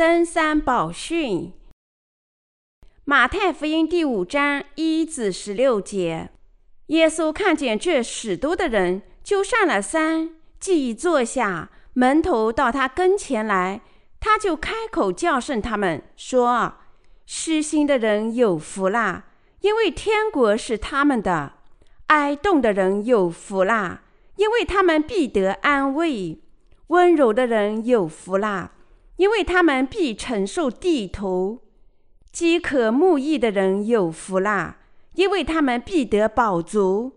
登山宝训。马太福音第五章一至十六节，耶稣看见这许多的人，就上了山，既已坐下，门徒到他跟前来，他就开口叫训他们，说：“失心的人有福啦，因为天国是他们的；哀慟的人有福啦，因为他们必得安慰；温柔的人有福啦，因为他们必承受地土。”饥渴慕义的人有福啦，因为他们必得饱足；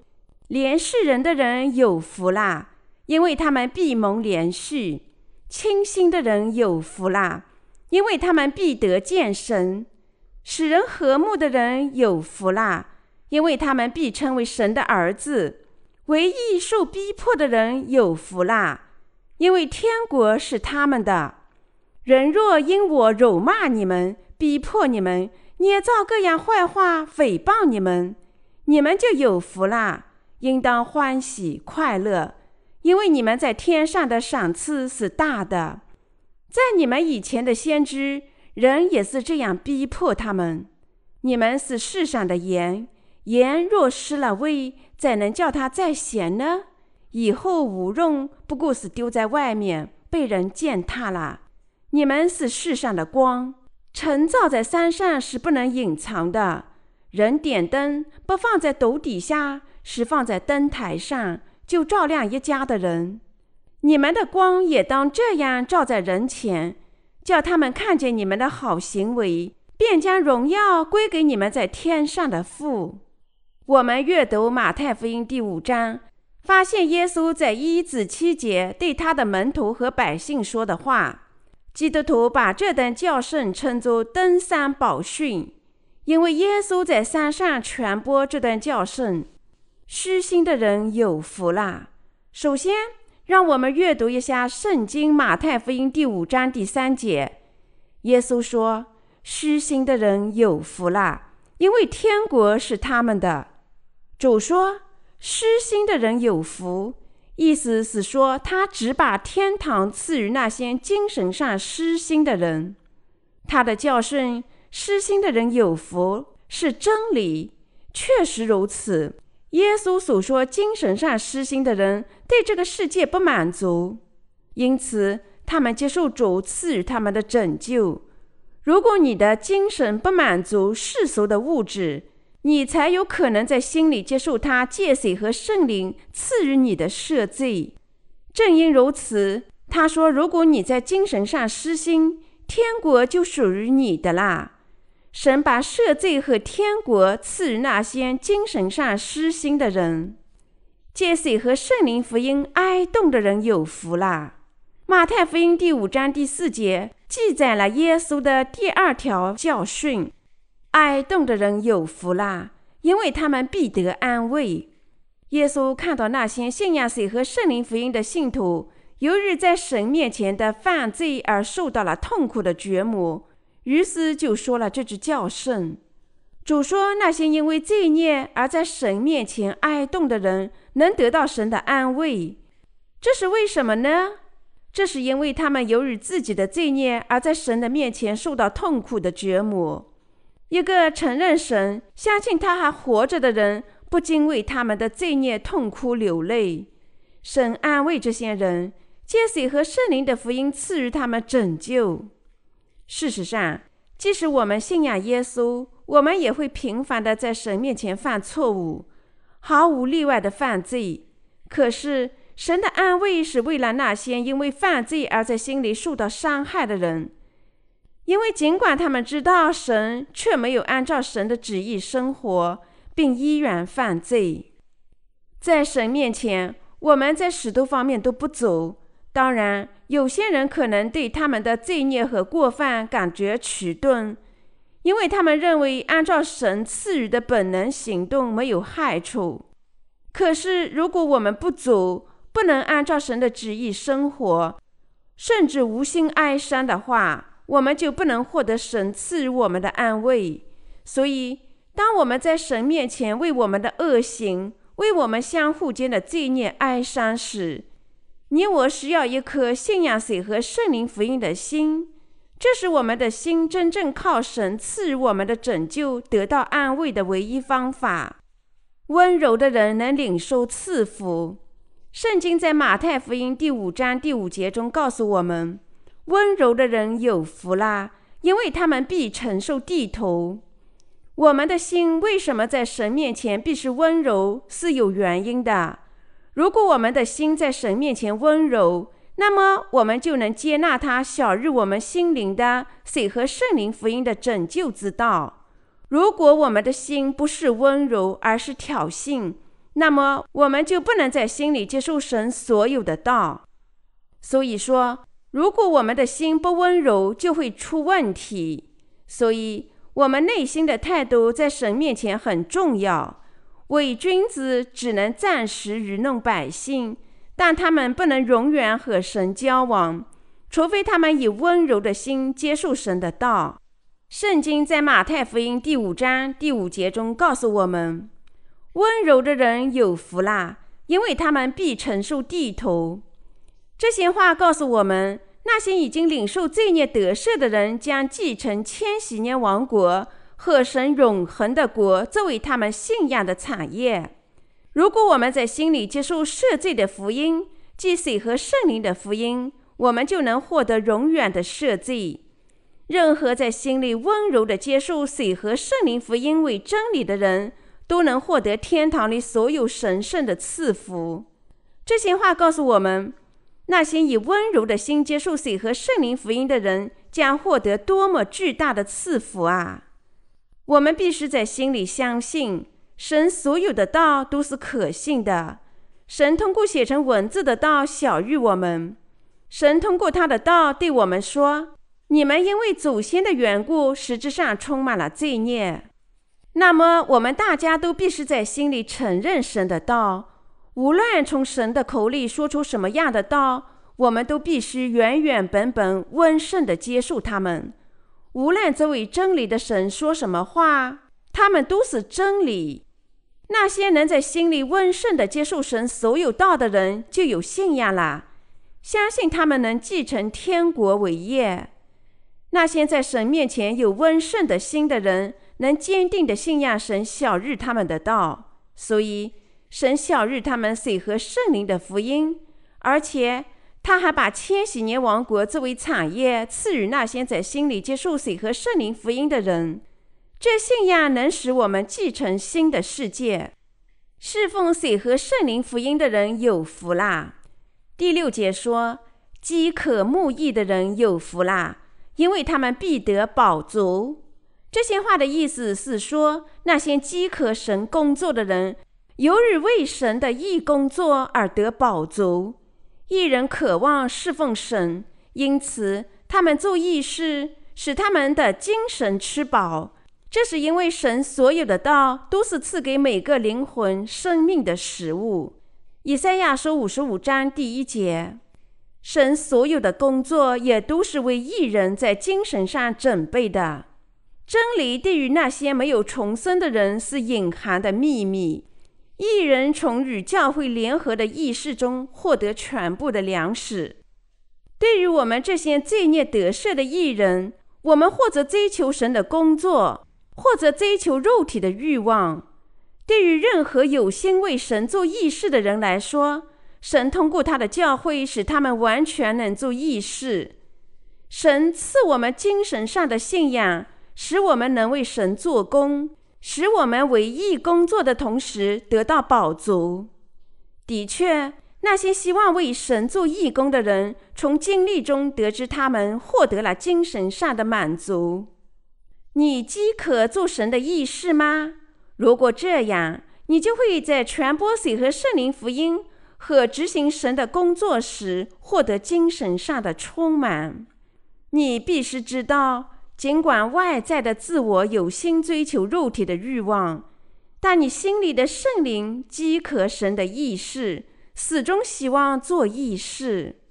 怜恤人的人有福啦，因为他们必蒙怜恤；清心的人有福啦，因为他们必得见神；使人和睦的人有福啦，因为他们必称为神的儿子；为义受逼迫的人有福啦，因为天国是他们的。人若因我辱骂你们，逼迫你们，捏造各样坏话，诽谤你们，你们就有福啦！应当欢喜快乐，因为你们在天上的赏赐是大的。在你们以前的先知，人也是这样逼迫他们。你们是世上的盐，盐若失了味，怎能叫它再咸呢？以后无用，不过是丢在外面，被人践踏了。你们是世上的光。城照在山上是不能隐藏的。人点灯不放在斗底下，是放在灯台上，就照亮一家的人。你们的光也当这样照在人前，叫他们看见你们的好行为，便将荣耀归给你们在天上的父。我们阅读马太福音第五章，发现耶稣在一至七节对他的门徒和百姓说的话。基督徒把这段教圣称作登山宝训，因为耶稣在山上传播这段教圣。失心的人有福啦！首先，让我们阅读一下圣经马太福音第五章第三节。耶稣说：“失心的人有福啦，因为天国是他们的。”主说：“失心的人有福。”意思是说，他只把天堂赐予那些精神上失心的人。他的教训“失心的人有福”是真理，确实如此。耶稣所说，精神上失心的人对这个世界不满足，因此他们接受主赐予他们的拯救。如果你的精神不满足世俗的物质，你才有可能在心里接受他借水和圣灵赐予你的赦罪。正因如此，他说：“如果你在精神上失心，天国就属于你的啦。”神把赦罪和天国赐予那些精神上失心的人。借水和圣灵福音哀慟的人有福啦。马太福音第五章第四节记载了耶稣的第二条教训。哀慟的人有福啦，因为他们必得安慰。耶稣看到那些信仰水和圣灵福音的信徒，由于在神面前的犯罪而受到了痛苦的折磨，于是就说了这句教训。主说，那些因为罪孽而在神面前哀慟的人，能得到神的安慰。这是为什么呢？这是因为他们由于自己的罪孽而在神的面前受到痛苦的折磨。一个承认神、相信他还活着的人，不禁为他们的罪孽痛哭流泪。神安慰这些人，借水和圣灵的福音赐予他们拯救。事实上，即使我们信仰耶稣，我们也会频繁地在神面前犯错误，毫无例外的犯罪。可是，神的安慰是为了那些因为犯罪而在心里受到伤害的人。因为尽管他们知道神，却没有按照神的旨意生活，并依然犯罪。在神面前，我们在许多方面都不足。当然，有些人可能对他们的罪孽和过犯感觉迟钝，因为他们认为按照神赐予的本能行动没有害处。可是，如果我们不足，不能按照神的旨意生活，甚至无心哀伤的话，我们就不能获得神赐予我们的安慰。所以，当我们在神面前为我们的恶行、为我们相互间的罪孽哀伤时，你我需要一颗信仰水和圣灵福音的心，这是我们的心真正靠神赐予我们的拯救得到安慰的唯一方法。温柔的人能领受赐福。圣经在马太福音第五章第五节中告诉我们：“温柔的人有福啦，因为他们必承受地头。”我们的心为什么在神面前必是温柔，是有原因的。如果我们的心在神面前温柔，那么我们就能接纳他晓諭我们心灵的水和圣灵福音的拯救之道。如果我们的心不是温柔，而是挑衅，那么我们就不能在心里接受神所有的道。所以说，如果我们的心不温柔，就会出问题。所以。我们内心的态度在神面前很重要。伪君子只能暂时愚弄百姓，但他们不能永远和神交往，除非他们以温柔的心接受神的道。圣经在马太福音第五章第五节中告诉我们：“温柔的人有福啦，因为他们必承受地头。”这些话告诉我们。那些已经领受罪孽得赦的人，将继承千禧年王国和神永恒的国，作为他们信仰的产业。如果我们在心里接受赦罪的福音，即水和圣灵的福音，我们就能获得永远的赦罪。任何在心里温柔地接受水和圣灵福音为真理的人，都能获得天堂里所有神圣的赐福。这些话告诉我们。那些以温柔的心接受水和圣灵福音的人，将获得多么巨大的赐福啊！我们必须在心里相信，神所有的道都是可信的。神通过写成文字的道晓諭我们，神通过他的道对我们说：“你们因为祖先的缘故，实质上充满了罪孽。”那么，我们大家都必须在心里承认神的道。无论从神的口里说出什么样的道，我们都必须原原本本温顺地接受他们。无论这位真理的神说什么话，他们都是真理。那些能在心里温顺地接受神所有道的人，就有信仰了，相信他们能继承天国伟业。那些在神面前有温顺的心的人，能坚定地信仰神晓日他们的道，所以。神晓諭他们水和圣灵的福音，而且他还把千禧年王国作为产业赐予那些在心里接受水和圣灵福音的人。这信仰能使我们继承新的世界。侍奉水和圣灵福音的人有福啦！第六节说：“饥渴慕义的人有福啦，因为他们必得饱足。”这些话的意思是说，那些饥渴神工作的人。由于为神的义工作而得饱足，义人渴望侍奉神，因此他们做义事，使他们的精神吃饱。这是因为神所有的道都是赐给每个灵魂生命的食物。以赛亚书五十五章第一节，神所有的工作也都是为义人在精神上准备的。真理对于那些没有重生的人是隐含的秘密。义人从与教会联合的义事中获得全部的粮食。对于我们这些罪孽得赦的艺人，我们或者追求神的工作，或者追求肉体的欲望。对于任何有心为神做义事的人来说，神通过他的教会使他们完全能做义事。神赐我们精神上的信仰，使我们能为神做工。使我们为义工作的同时得到饱足。的确，那些希望为神做义工的人，从经历中得知他们获得了精神上的满足。你饥渴做神的义事吗？如果这样，你就会在传播水和圣灵福音和执行神的工作时获得精神上的充满。你必须知道。尽管外在的自我有心追求肉体的欲望，但你心里的圣灵饥渴神的义事，始终希望做义事。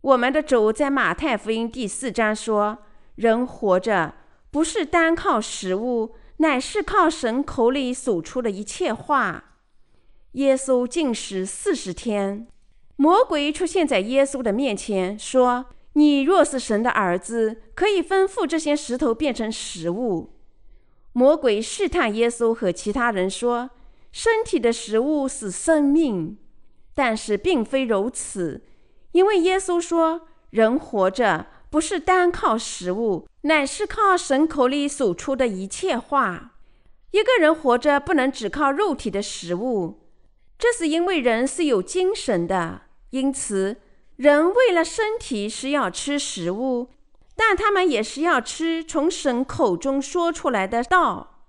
我们的主在马太福音第四章说：“人活着不是单靠食物，乃是靠神口里所出的一切话。”耶稣禁食四十天，魔鬼出现在耶稣的面前说：“你若是神的儿子，可以吩咐这些石头变成食物。”魔鬼试探耶稣和其他人说：“身体的食物是生命。”但是并非如此，因为耶稣说：“人活着不是单靠食物，乃是靠神口里所出的一切话。一个人活着不能只靠肉体的食物，这是因为人是有精神的，因此人为了身体是要吃食物。”但他们也是要吃从神口中说出来的道，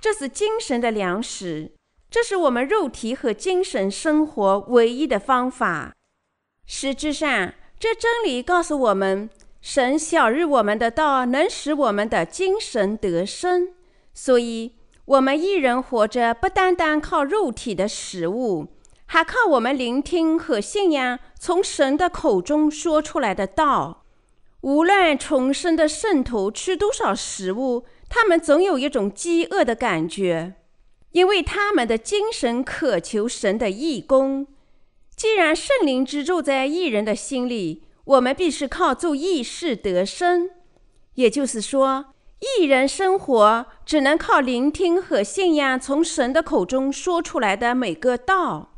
这是精神的粮食，这是我们肉体和精神生活唯一的方法。实质上，这真理告诉我们，神晓日我们的道能使我们的精神得生，所以，我们一人活着不单单靠肉体的食物，还靠我们聆听和信仰从神的口中说出来的道。无论重生的圣徒吃多少食物，他们总有一种饥饿的感觉，因为他们的精神渴求神的义工。既然圣灵居住在异人的心里，我们必是靠做义事得生。也就是说，异人生活只能靠聆听和信仰从神的口中说出来的每个道。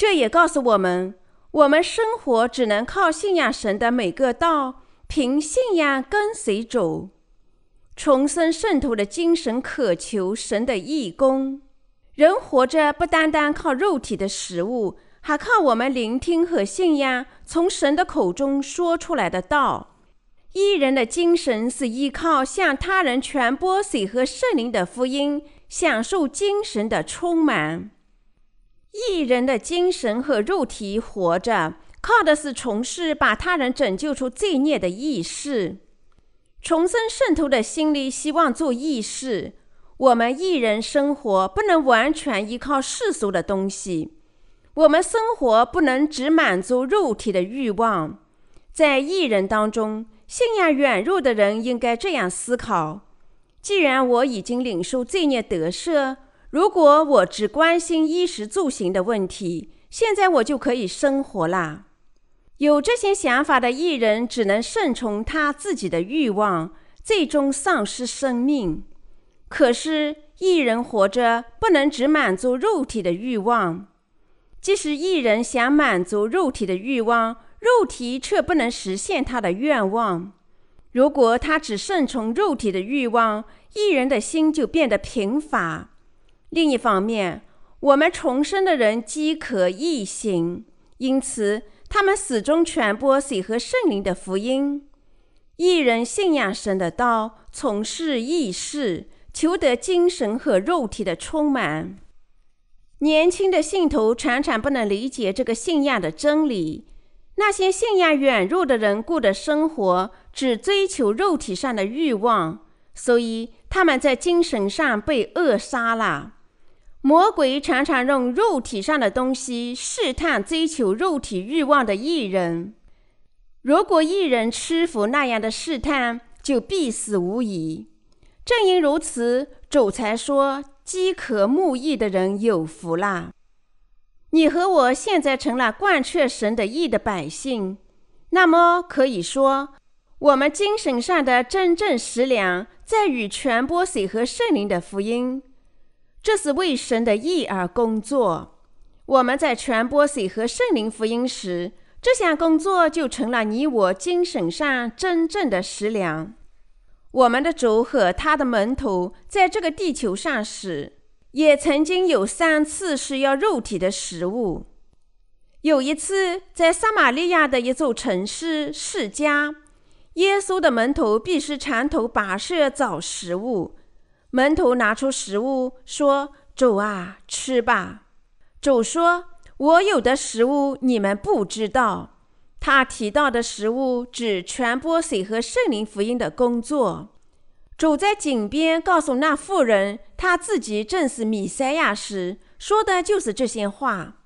这也告诉我们，我们生活只能靠信仰神的每个道。凭信仰跟随主，重生圣徒的精神渴求神的义工。人活着不单单靠肉体的食物，还靠我们聆听和信仰从神的口中说出来的道。义人的精神是依靠向他人传播水和圣灵的福音，享受精神的充满。义人的精神和肉体活着。靠的是从事把他人拯救出罪孽的义事。重生圣徒的心里希望做义事。我们义人生活不能完全依靠世俗的东西，我们生活不能只满足肉体的欲望。在义人当中，信仰软弱的人应该这样思考：既然我已经领受罪孽得赦，如果我只关心衣食住行的问题，现在我就可以生活啦。有这些想法的艺人，只能顺从他自己的欲望，最终丧失生命。可是艺人活着，不能只满足肉体的欲望。即使艺人想满足肉体的欲望，肉体却不能实现他的愿望。如果他只顺从肉体的欲望，艺人的心就变得贫乏。另一方面，我们重生的人饥渴义行，因此。他们始终传播水和圣灵的福音。一人信仰神的道，从事义事，求得精神和肉体的充满。年轻的信徒常常不能理解这个信仰的真理。那些信仰软弱的人过的生活，只追求肉体上的欲望，所以他们在精神上被扼杀了。魔鬼常常用肉体上的东西试探追求肉体欲望的义人。如果义人屈服那样的试探，就必死无疑。正因如此，主才说：“饥渴慕义的人有福啦！”你和我现在成了贯彻神的义的百姓，那么可以说，我们精神上的真正食粮在于传播水和圣灵的福音。这是为神的义而工作。我们在传播水和圣灵福音时，这项工作就成了你我精神上真正的食粮。我们的主和他的门徒在这个地球上时，也曾经有三次是要肉体的食物。有一次，在撒玛利亚的一座城市示迦，耶稣的门徒必须长途跋涉找食物。门徒拿出食物，说：“主啊，吃吧。”主说：“我有的食物你们不知道。”他提到的食物指传播水和圣灵福音的工作。主在井边告诉那妇人，他自己正是弥赛亚时，说的就是这些话。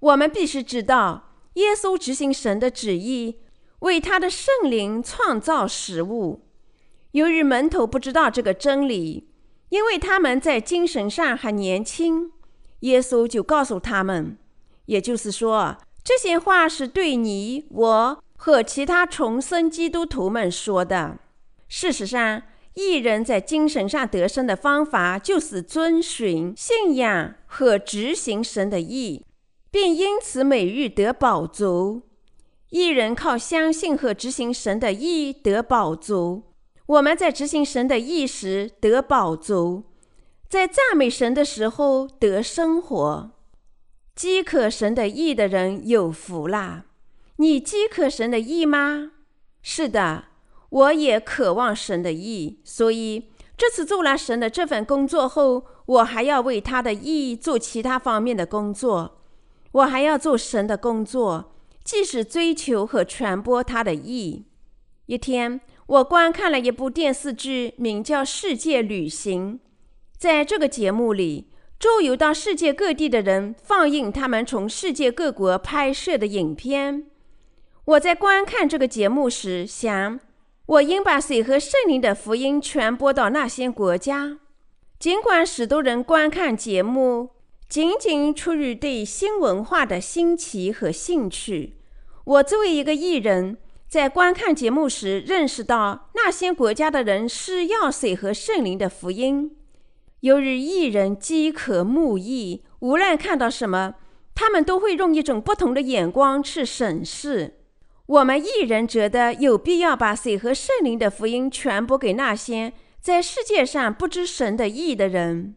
我们必须知道，耶稣执行神的旨意，为他的圣灵创造食物。由于门徒不知道这个真理。因为他们在精神上还年轻，耶稣就告诉他们，也就是说，这些话是对你我和其他重生基督徒们说的。事实上，一人在精神上得生的方法，就是遵循、信仰和执行神的意，并因此每日得饱足。一人靠相信和执行神的意得饱足。我们在执行神的意时得饱足，在赞美神的时候得生活。饥渴神的意的人有福啦！你饥渴神的意吗？是的，我也渴望神的意。所以这次做了神的这份工作后，我还要为他的意做其他方面的工作。我还要做神的工作，即是追求和传播他的意。一天。我观看了一部电视剧，名叫《世界旅行》。在这个节目里，周游到世界各地的人放映他们从世界各国拍摄的影片。我在观看这个节目时，想，我应把水和圣灵的福音传播到那些国家。尽管许多人观看节目仅仅出于对新文化的新奇和兴趣，我作为一个艺人。在观看节目时，认识到那些国家的人是要水和圣灵的福音。由于一人饥渴慕义，无论看到什么，他们都会用一种不同的眼光去审视。我们一人觉得有必要把水和圣灵的福音传播给那些在世界上不知神的义的人。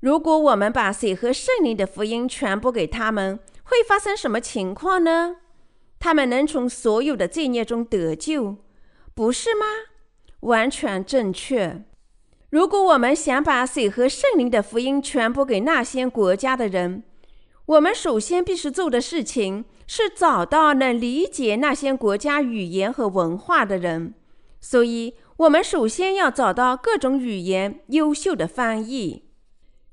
如果我们把水和圣灵的福音传播给他们，会发生什么情况呢？他们能从所有的罪孽中得救，不是吗？完全正确。如果我们想把水和圣灵的福音传播给那些国家的人，我们首先必须做的事情是找到能理解那些国家语言和文化的人。所以，我们首先要找到各种语言优秀的翻译。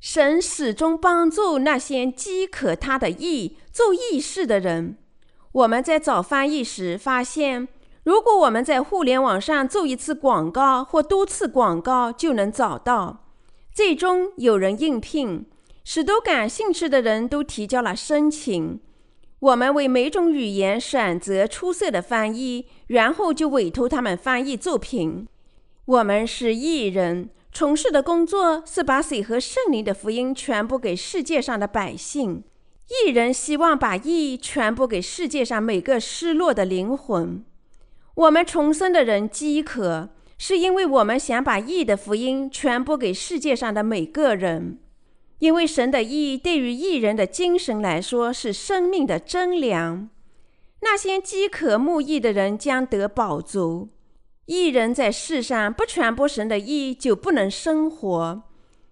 神始终帮助那些饥渴他的意、做义事的人。我们在找翻译时发现，如果我们在互联网上做一次广告或多次广告，就能找到。最终有人应聘，许多感兴趣的人都提交了申请。我们为每种语言选择出色的翻译，然后就委托他们翻译作品。我们是艺人，从事的工作是把水和圣灵的福音传播给世界上的百姓。义人希望把义传播给世界上每个失落的灵魂。我们重生的人饥渴，是因为我们想把义的福音传播给世界上的每个人。因为神的义对于义人的精神来说是生命的真粮。那些饥渴慕义的人将得饱足。义人在世上不传播神的义，就不能生活，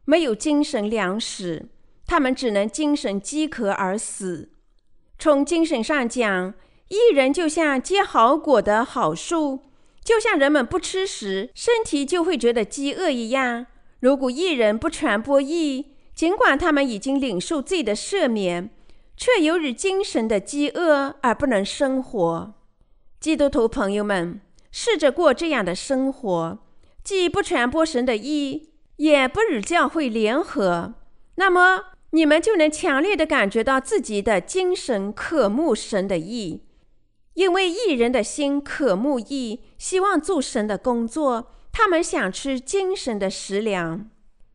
没有精神粮食。他们只能精神饥渴而死。从精神上讲，艺人就像结好果的好树，就像人们不吃时身体就会觉得饥饿一样。如果艺人不传播义，尽管他们已经领受罪的赦免，却由于精神的饥饿而不能生活。基督徒朋友们，试着过这样的生活，既不传播神的义，也不与教会联合，那么，你们就能强烈地感觉到自己的精神渴慕神的意，因为艺人的心渴慕意，希望做神的工作。他们想吃精神的食粮。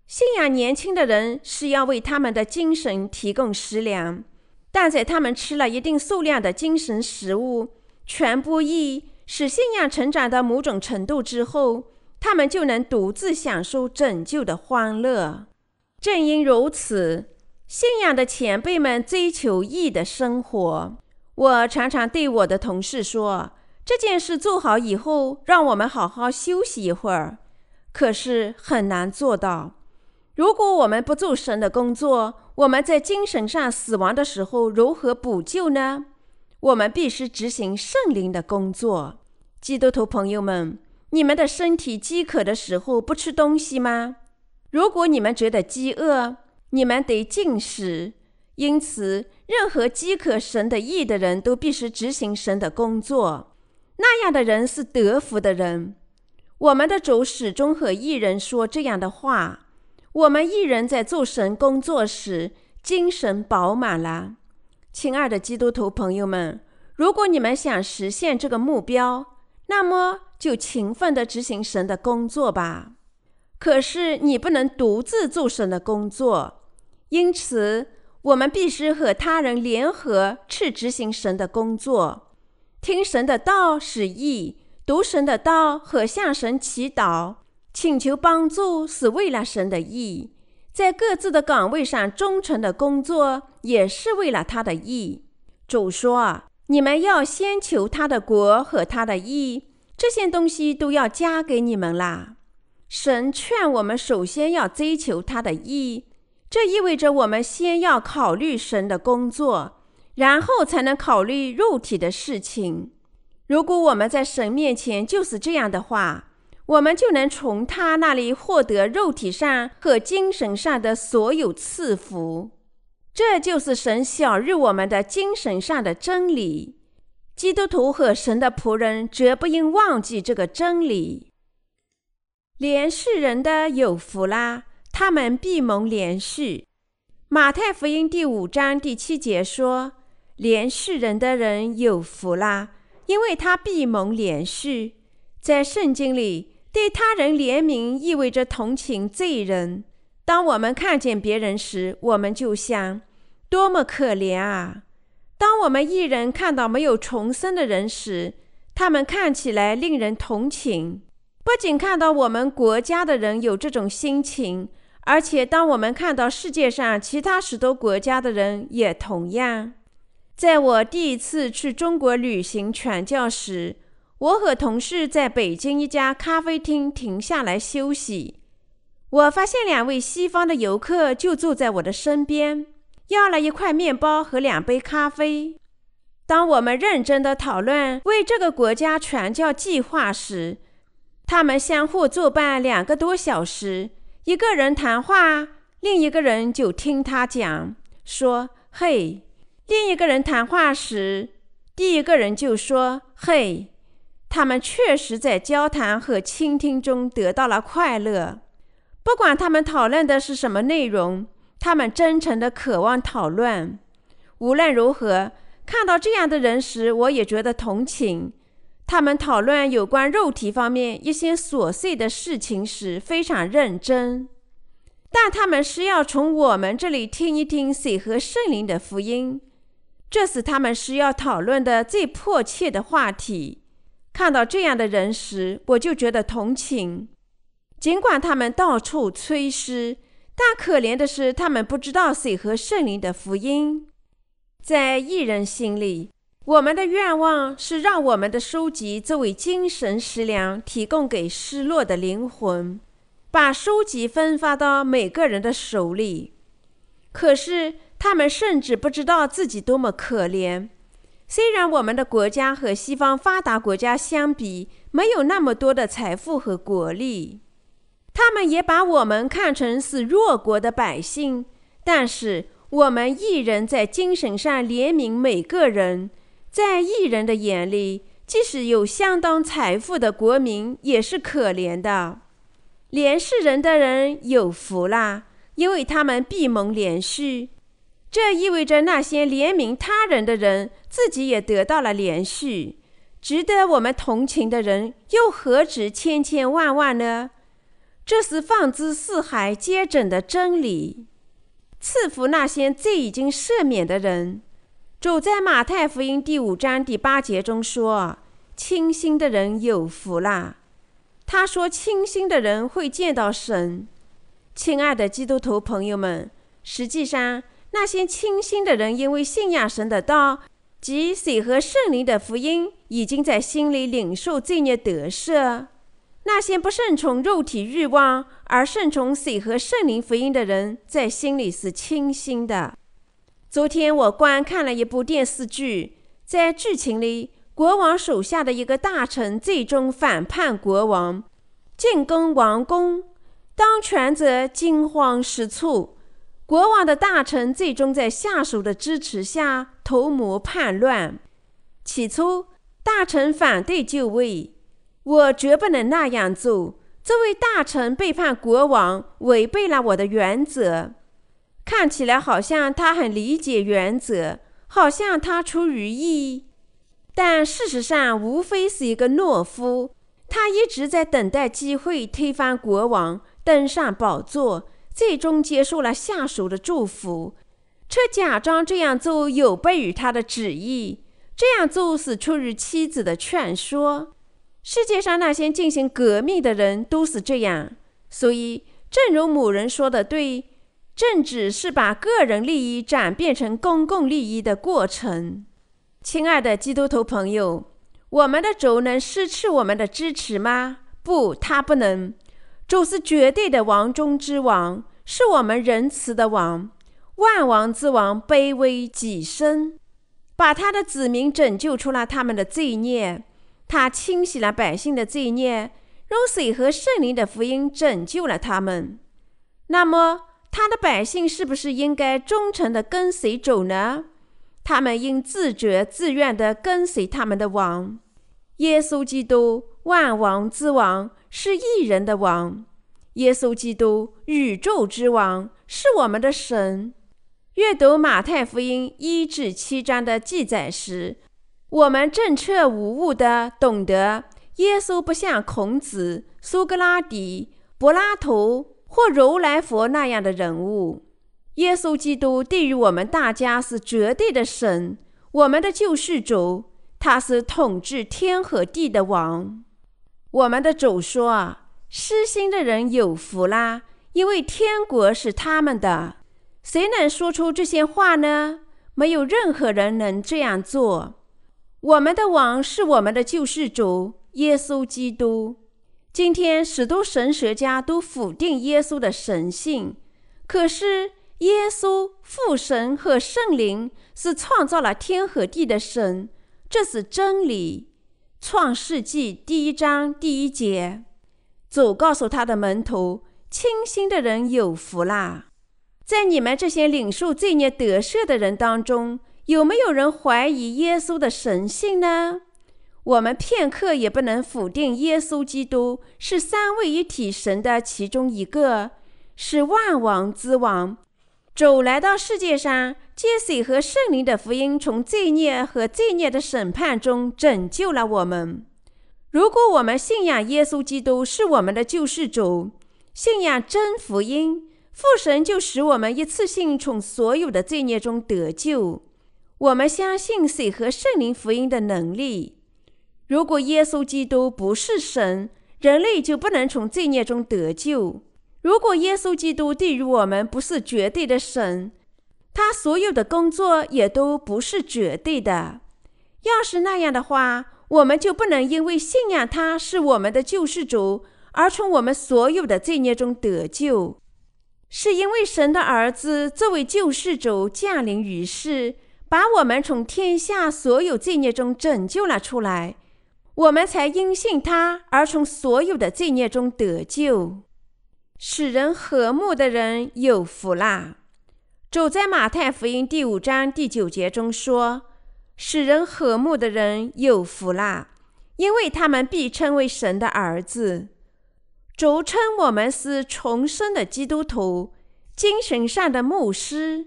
信仰年轻的人是要为他们的精神提供食粮，但在他们吃了一定数量的精神食物，传播意，使信仰成长到某种程度之后，他们就能独自享受拯救的欢乐。正因如此。信仰的前辈们追求义的生活。我常常对我的同事说：“这件事做好以后，让我们好好休息一会儿。”可是很难做到。如果我们不做神的工作，我们在精神上死亡的时候如何补救呢？我们必须执行圣灵的工作。基督徒朋友们，你们的身体饥渴的时候不吃东西吗？如果你们觉得饥饿，你们得进食，因此，任何饥渴神的意的人都必须执行神的工作。那样的人是得福的人。我们的主始终和义人说这样的话。我们义人在做神工作时，精神饱满了。亲爱的基督徒朋友们，如果你们想实现这个目标，那么就勤奋地执行神的工作吧。可是你不能独自做神的工作，因此我们必须和他人联合去执行神的工作。听神的道是义，读神的道和向神祈祷、请求帮助是为了神的义，在各自的岗位上忠诚的工作也是为了他的义。主说。你们要先求他的国和他的义，这些东西都要加给你们啦。神劝我们首先要追求他的义，这意味着我们先要考虑神的工作，然后才能考虑肉体的事情。如果我们在神面前就是这样的话，我们就能从他那里获得肉体上和精神上的所有赐福。这就是神晓諭我们的精神上的真理。基督徒和神的仆人绝不应忘记这个真理。怜恤人的有福啦，他们必蒙怜恤。马太福音第五章第七节说：“怜恤人的人有福啦，因为他必蒙怜恤。”在圣经里，对他人怜悯意味着同情罪人。当我们看见别人时，我们就想：多么可怜啊！当我们一人看到没有重生的人时，他们看起来令人同情。不仅看到我们国家的人有这种心情，而且当我们看到世界上其他许多国家的人也同样。在我第一次去中国旅行传教时，我和同事在北京一家咖啡厅停下来休息。我发现两位西方的游客就坐在我的身边，要了一块面包和两杯咖啡。当我们认真地讨论为这个国家传教计划时，他们相互作伴两个多小时，一个人谈话，另一个人就听他讲，说“嘿”；另一个人谈话时，第一个人就说“嘿”。他们确实在交谈和倾听中得到了快乐。不管他们讨论的是什么内容，他们真诚地渴望讨论。无论如何，看到这样的人时，我也觉得同情。他们讨论有关肉体方面一些琐碎的事情时非常认真，但他们是要从我们这里听一听水和圣灵的福音，这是他们需要讨论的最迫切的话题。看到这样的人时，我就觉得同情。尽管他们到处吹嘘，但可怜的是，他们不知道水和圣灵的福音。在义人心里，我们的愿望是让我们的书籍作为精神食粮，提供给失落的灵魂，把书籍分发到每个人的手里。可是，他们甚至不知道自己多么可怜。虽然我们的国家和西方发达国家相比，没有那么多的财富和国力。他们也把我们看成是弱国的百姓，但是我们一人在精神上怜悯每个人，在异人的眼里，即使有相当财富的国民也是可怜的。怜恤人的人有福啦，因为他们必蒙怜恤。这意味着那些怜悯他人的人，自己也得到了怜恤。值得我们同情的人又何止千千万万呢？这是放之四海皆准的真理。赐福那些罪已经赦免的人。主在马太福音第五章第八节中说：“清心的人有福啦。”他说：“清心的人会见到神。”亲爱的基督徒朋友们，实际上那些清心的人，因为信仰神的道及水和圣灵的福音，已经在心里领受罪孽得赦。那些不顺从肉体欲望而顺从水和圣灵福音的人，在心里是清心的。昨天我观看了一部电视剧，在剧情里，国王手下的一个大臣最终反叛国王，进攻王宫。当权者惊慌失措，国王的大臣最终在下属的支持下图谋叛乱。起初，大臣反对就位。我绝不能那样做。这位大臣背叛国王，违背了我的原则。看起来好像他很理解原则，好像他出于义。但事实上无非是一个懦夫。他一直在等待机会推翻国王，登上宝座，最终接受了下属的祝福，却假装这样做有悖于他的旨意。这样做是出于妻子的劝说。世界上那些进行革命的人都是这样。所以，正如某人说的对，政治是把个人利益转变成公共利益的过程。亲爱的基督徒朋友。我们的主能失去我们的支持吗？不，他不能。主是绝对的王中之王，是我们仁慈的王，万王之王，卑微己身，把他的子民拯救出了他们的罪孽。他清洗了百姓的罪孽，用水和圣灵的福音拯救了他们。那么，他的百姓是不是应该忠诚地跟随主呢？他们应自觉自愿地跟随他们的王。耶稣基督，万王之王，是一人的王。耶稣基督，宇宙之王，是我们的神。阅读马太福音一至七章的记载时，我们正确无误地懂得，耶稣不像孔子、苏格拉底、柏拉图或如来佛那样的人物。耶稣基督对于我们大家是绝对的神，我们的救世主。他是统治天和地的王。我们的主说：“失心的人有福啦，因为天国是他们的。”谁能说出这些话呢？没有任何人能这样做。我们的王是我们的救世主耶稣基督。今天许多神学家都否定耶稣的神性，可是耶稣父神和圣灵是创造了天和地的神。这是真理，《创世纪》第一章第一节，主告诉他的门徒：“清心的人有福啦！”在你们这些领受罪孽得赦的人当中，有没有人怀疑耶稣的神性呢？我们片刻也不能否定耶稣基督是三位一体神的其中一个，是万王之王。主来到世界上，借水和圣灵的福音，从罪孽和罪孽的审判中拯救了我们。如果我们信仰耶稣基督是我们的救世主，信仰真福音，父神就使我们一次性从所有的罪孽中得救。我们相信水和圣灵福音的能力。如果耶稣基督不是神，人类就不能从罪孽中得救。如果耶稣基督对于我们不是绝对的神，他所有的工作也都不是绝对的。要是那样的话，我们就不能因为信仰他是我们的救世主，而从我们所有的罪孽中得救。是因为神的儿子作为救世主降临于世，把我们从天下所有罪孽中拯救了出来，我们才因信他而从所有的罪孽中得救。使人和睦的人有福啦！主在马太福音第五章第九节中说：“使人和睦的人有福啦，因为他们必称为神的儿子。”主称我们是重生的基督徒，精神上的牧师。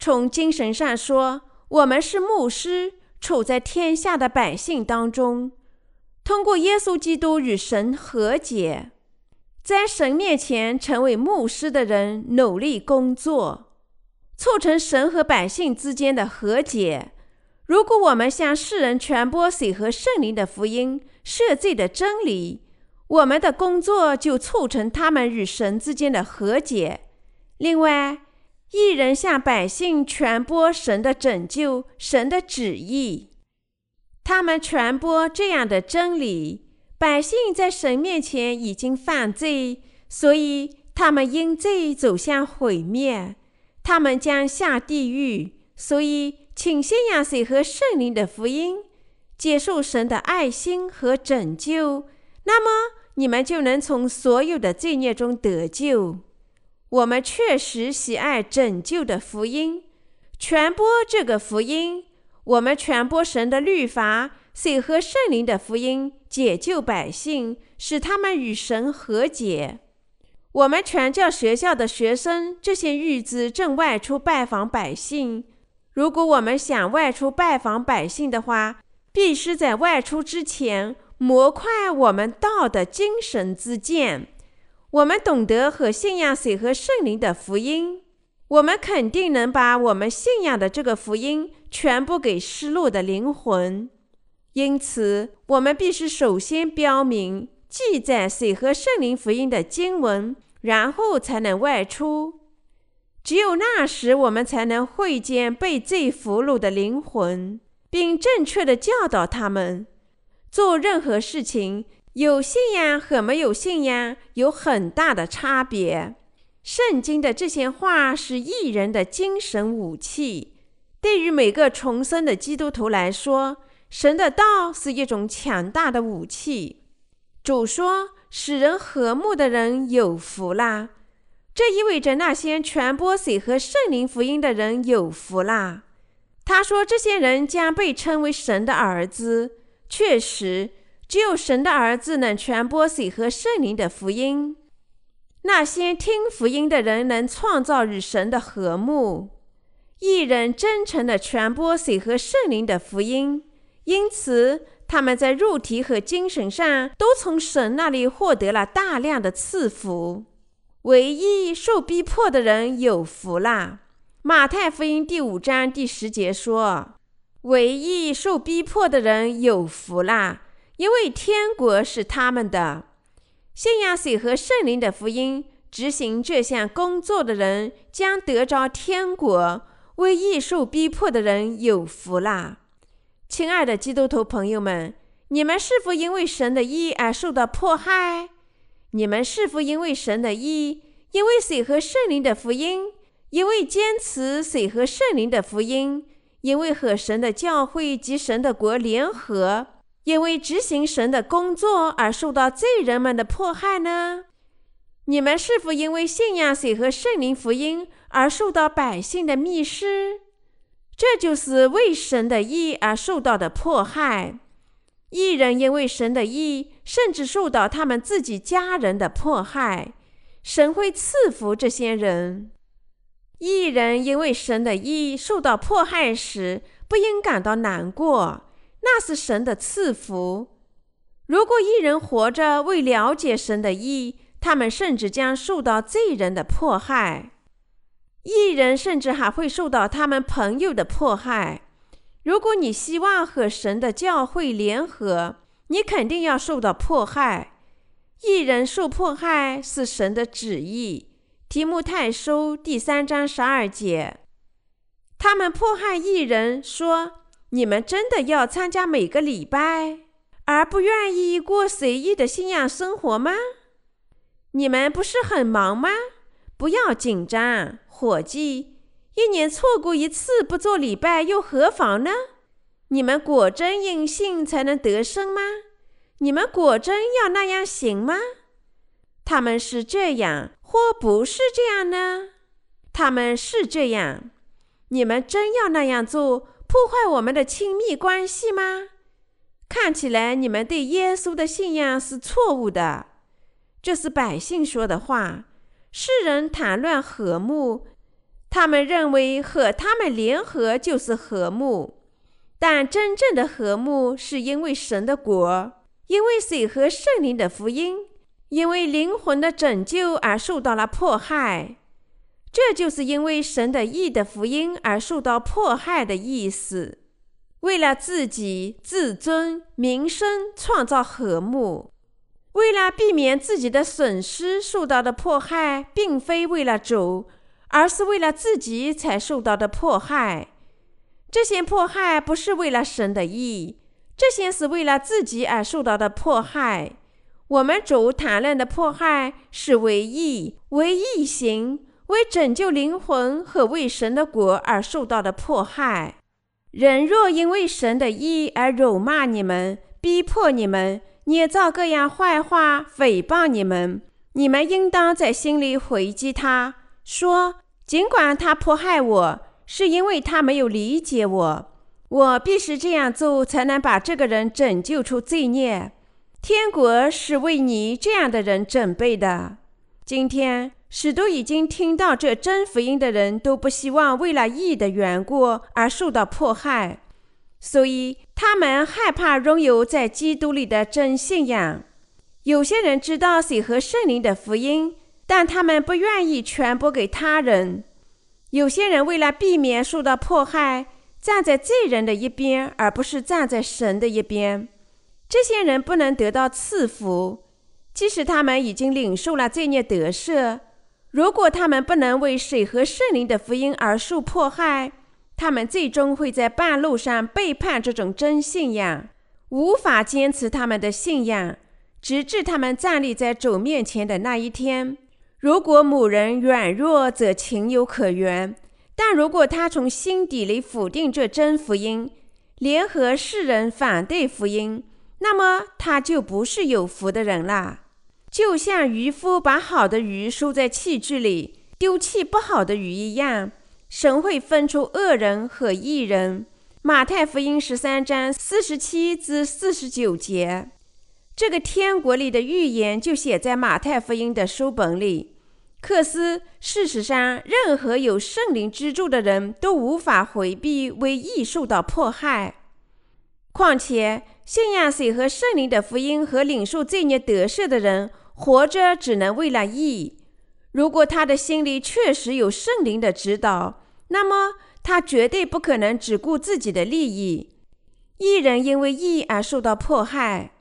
从精神上说，我们是牧师，处在天下的百姓当中，通过耶稣基督与神和解。在神面前成为牧师的人，努力工作，促成神和百姓之间的和解。如果我们向世人传播水和圣灵的福音、赦罪的真理，我们的工作就促成他们与神之间的和解。另外，一人向百姓传播神的拯救、神的旨意，他们传播这样的真理。百姓在神面前已经犯罪，所以他们因罪走向毁灭，他们将下地狱。所以，请信仰水和圣灵的福音，接受神的爱心和拯救，那么你们就能从所有的罪孽中得救。我们确实喜爱拯救的福音，传播这个福音。我们传播神的律法。水和圣灵的福音解救百姓，使他们与神和解。我们传教学校的学生这些日子正外出拜访百姓。如果我们想外出拜访百姓的话，必须在外出之前磨快我们道的精神之剑。我们懂得和信仰水和圣灵的福音，我们肯定能把我们信仰的这个福音传播给失落的灵魂。因此，我们必须首先标明记载水和圣灵福音的经文，然后才能外出。只有那时，我们才能会见被罪俘虏的灵魂，并正确的教导他们做任何事情。有信仰和没有信仰有很大的差别。圣经的这些话是异人的精神武器。对于每个重生的基督徒来说，神的道是一种强大的武器。主说：“使人和睦的人有福啦。”这意味着那些传播水和圣灵福音的人有福啦。他说：“这些人将被称为神的儿子。”确实。只有神的儿子能传播水和圣灵的福音。那些听福音的人能创造与神的和睦。一人真诚地传播水和圣灵的福音，因此他们在肉体和精神上都从神那里获得了大量的赐福。唯一受逼迫的人有福啦！马太福音第五章第十节说：“唯一受逼迫的人有福啦！”因为天国是他们的，信仰水和圣灵的福音，执行这项工作的人将得着天国。为义受逼迫的人有福啦！亲爱的基督徒朋友们，你们是否因为神的义而受到迫害？你们是否因为神的义，因为水和圣灵的福音，因为坚持水和圣灵的福音，因为和神的教会及神的国联合？因为执行神的工作而受到罪人们的迫害呢？你们是否因为信仰水和圣灵福音而受到百姓的蔑视？这就是为神的义而受到的迫害。一人因为神的义，甚至受到他们自己家人的迫害。神会赐福这些人。一人因为神的义受到迫害时，不应感到难过。那是神的赐福。如果一人活着未了解神的意，他们甚至将受到罪人的迫害。一人甚至还会受到他们朋友的迫害。如果你希望和神的教会联合，你肯定要受到迫害。一人受迫害是神的旨意。提摩太书第三章十二节，他们迫害一人说。你们真的要参加每个礼拜，而不愿意过随意的信仰生活吗？你们不是很忙吗？不要紧张，伙计，一年错过一次不做礼拜又何妨呢？你们果真因信才能得生吗？你们果真要那样行吗？他们是这样，或不是这样呢？他们是这样，你们真要那样做？破坏我们的亲密关系吗？看起来你们对耶稣的信仰是错误的。这是百姓说的话。世人谈论和睦，他们认为和他们联合就是和睦。但真正的和睦是因为神的国，因为水和圣灵的福音，因为灵魂的拯救而受到了迫害。这就是因为神的义的福音而受到迫害的意思。为了自己自尊、名声创造和睦，为了避免自己的损失受到的迫害，并非为了主，而是为了自己才受到的迫害。这些迫害不是为了神的义，这些是为了自己而受到的迫害。我们主谈论的迫害是为义、为义行。为拯救灵魂和为神的国而受到的迫害，人若因为神的义而辱骂你们、逼迫你们、捏造各样坏话、诽谤你们，你们应当在心里回击他，说：尽管他迫害我，是因为他没有理解我。我必须这样做，才能把这个人拯救出罪孽。天国是为你这样的人准备的。今天。许多已经听到这真福音的人都不希望为了义的缘故而受到迫害，所以他们害怕拥有在基督里的真信仰。有些人知道水和圣灵的福音，但他们不愿意传播给他人。有些人为了避免受到迫害，站在罪人的一边，而不是站在神的一边。这些人不能得到赐福，即使他们已经领受了罪孽得赦。如果他们不能为水和圣灵的福音而受迫害，他们最终会在半路上背叛这种真信仰，无法坚持他们的信仰，直至他们站立在主面前的那一天。如果某人软弱，则情有可原；但如果他从心底里否定这真福音，联合世人反对福音，那么他就不是有福的人了。就像渔夫把好的鱼收在器具里，丢弃不好的鱼一样，神会分出恶人和义人。马太福音十三章四十七至四十九节，这个天国里的预言就写在马太福音的书本里。可是事实上，任何有圣灵居住的人都无法回避为义受到迫害。况且，信仰水和圣灵的福音和领受罪孽得赦的人，活着只能为了义。如果他的心里确实有圣灵的指导，那么他绝对不可能只顾自己的利益。一人因为义而受到迫害，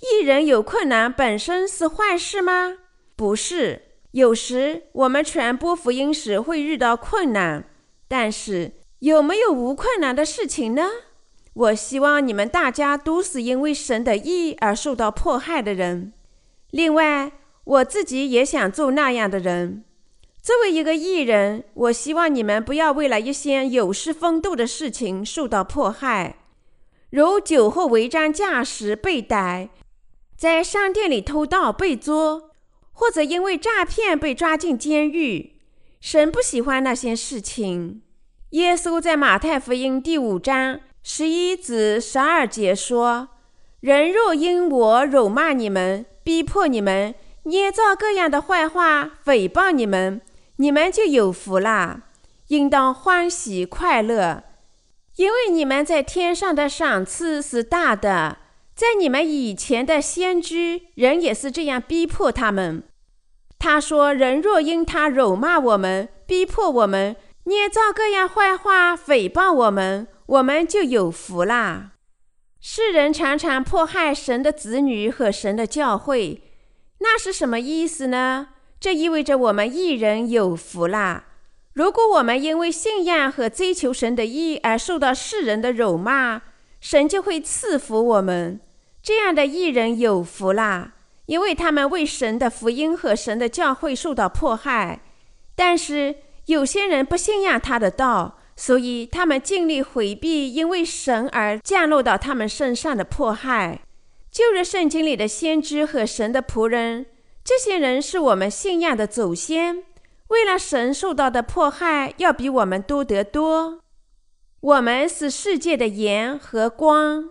一人有困难本身是坏事吗？不是。有时我们传播福音时会遇到困难，但是有没有无困难的事情呢？我希望你们大家都是因为神的义而受到迫害的人。另外，我自己也想做那样的人。作为一个艺人，我希望你们不要为了一些有失风度的事情受到迫害，如酒后违章驾驶被逮，在商店里偷盗被捉，或者因为诈骗被抓进监狱。神不喜欢那些事情。耶稣在马太福音第五章。十一至十二节说：“人若因我辱骂你们、逼迫你们、捏造各样的坏话、诽谤你们，你们就有福啦，应当欢喜快乐，因为你们在天上的赏赐是大的。在你们以前的先知，人也是这样逼迫他们。他说：人若因他辱骂我们、逼迫我们、捏造各样坏话、诽谤我们。”我们就有福啦！世人常常迫害神的子女和神的教会，那是什么意思呢？这意味着我们一人有福啦。如果我们因为信仰和追求神的义而受到世人的辱骂，神就会赐福我们。这样的义人有福啦，因为他们为神的福音和神的教会受到迫害。但是有些人不信仰他的道。所以，他们尽力回避因为神而降落到他们身上的迫害。旧约圣经里的先知和神的仆人，这些人是我们信仰的祖先，为了神受到的迫害要比我们多得多。我们是世界的盐和光。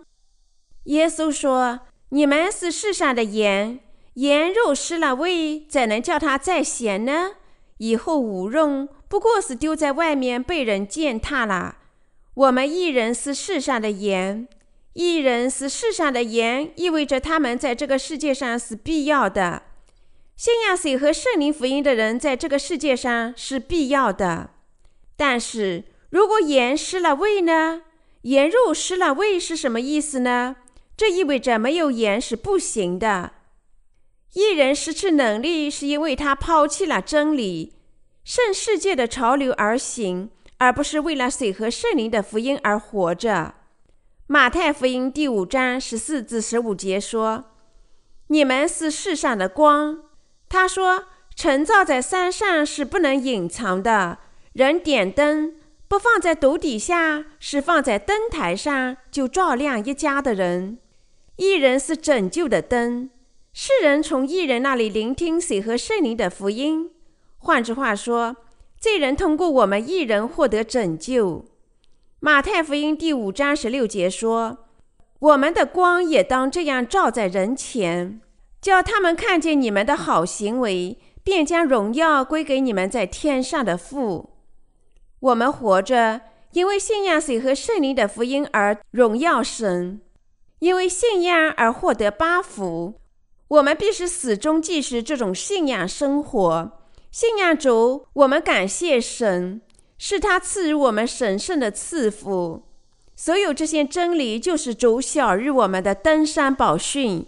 耶稣说：“你们是世上的盐，盐若失了味，怎能叫它再咸呢？以后无用。”不过是丢在外面被人践踏了。我们一人是世上的盐，一人是世上的盐，意味着他们在这个世界上是必要的。信仰水和圣灵福音的人在这个世界上是必要的。但是如果盐失了味呢？盐若失了味是什么意思呢？这意味着没有盐是不行的。一人失去能力，是因为他抛弃了真理。顺世界的潮流而行，而不是为了水和圣灵的福音而活着。马太福音第五章十四至十五节说：“你们是世上的光。”他说：“城造在山上是不能隐藏的。人点灯不放在斗底下，是放在灯台上，就照亮一家的人。一人是拯救的灯，世人从一人那里聆听水和圣灵的福音。”换句话说，罪人通过我们一人获得拯救。马太福音第五章十六节说：“我们的光也当这样照在人前，叫他们看见你们的好行为，便将荣耀归给你们在天上的父。”我们活着因为信仰水和圣灵的福音而荣耀神，因为信仰而获得八福。我们必须始终继续这种信仰生活。信仰主，我们感谢神，是他赐予我们神圣的赐福。所有这些真理，就是主晓日我们的登山宝训。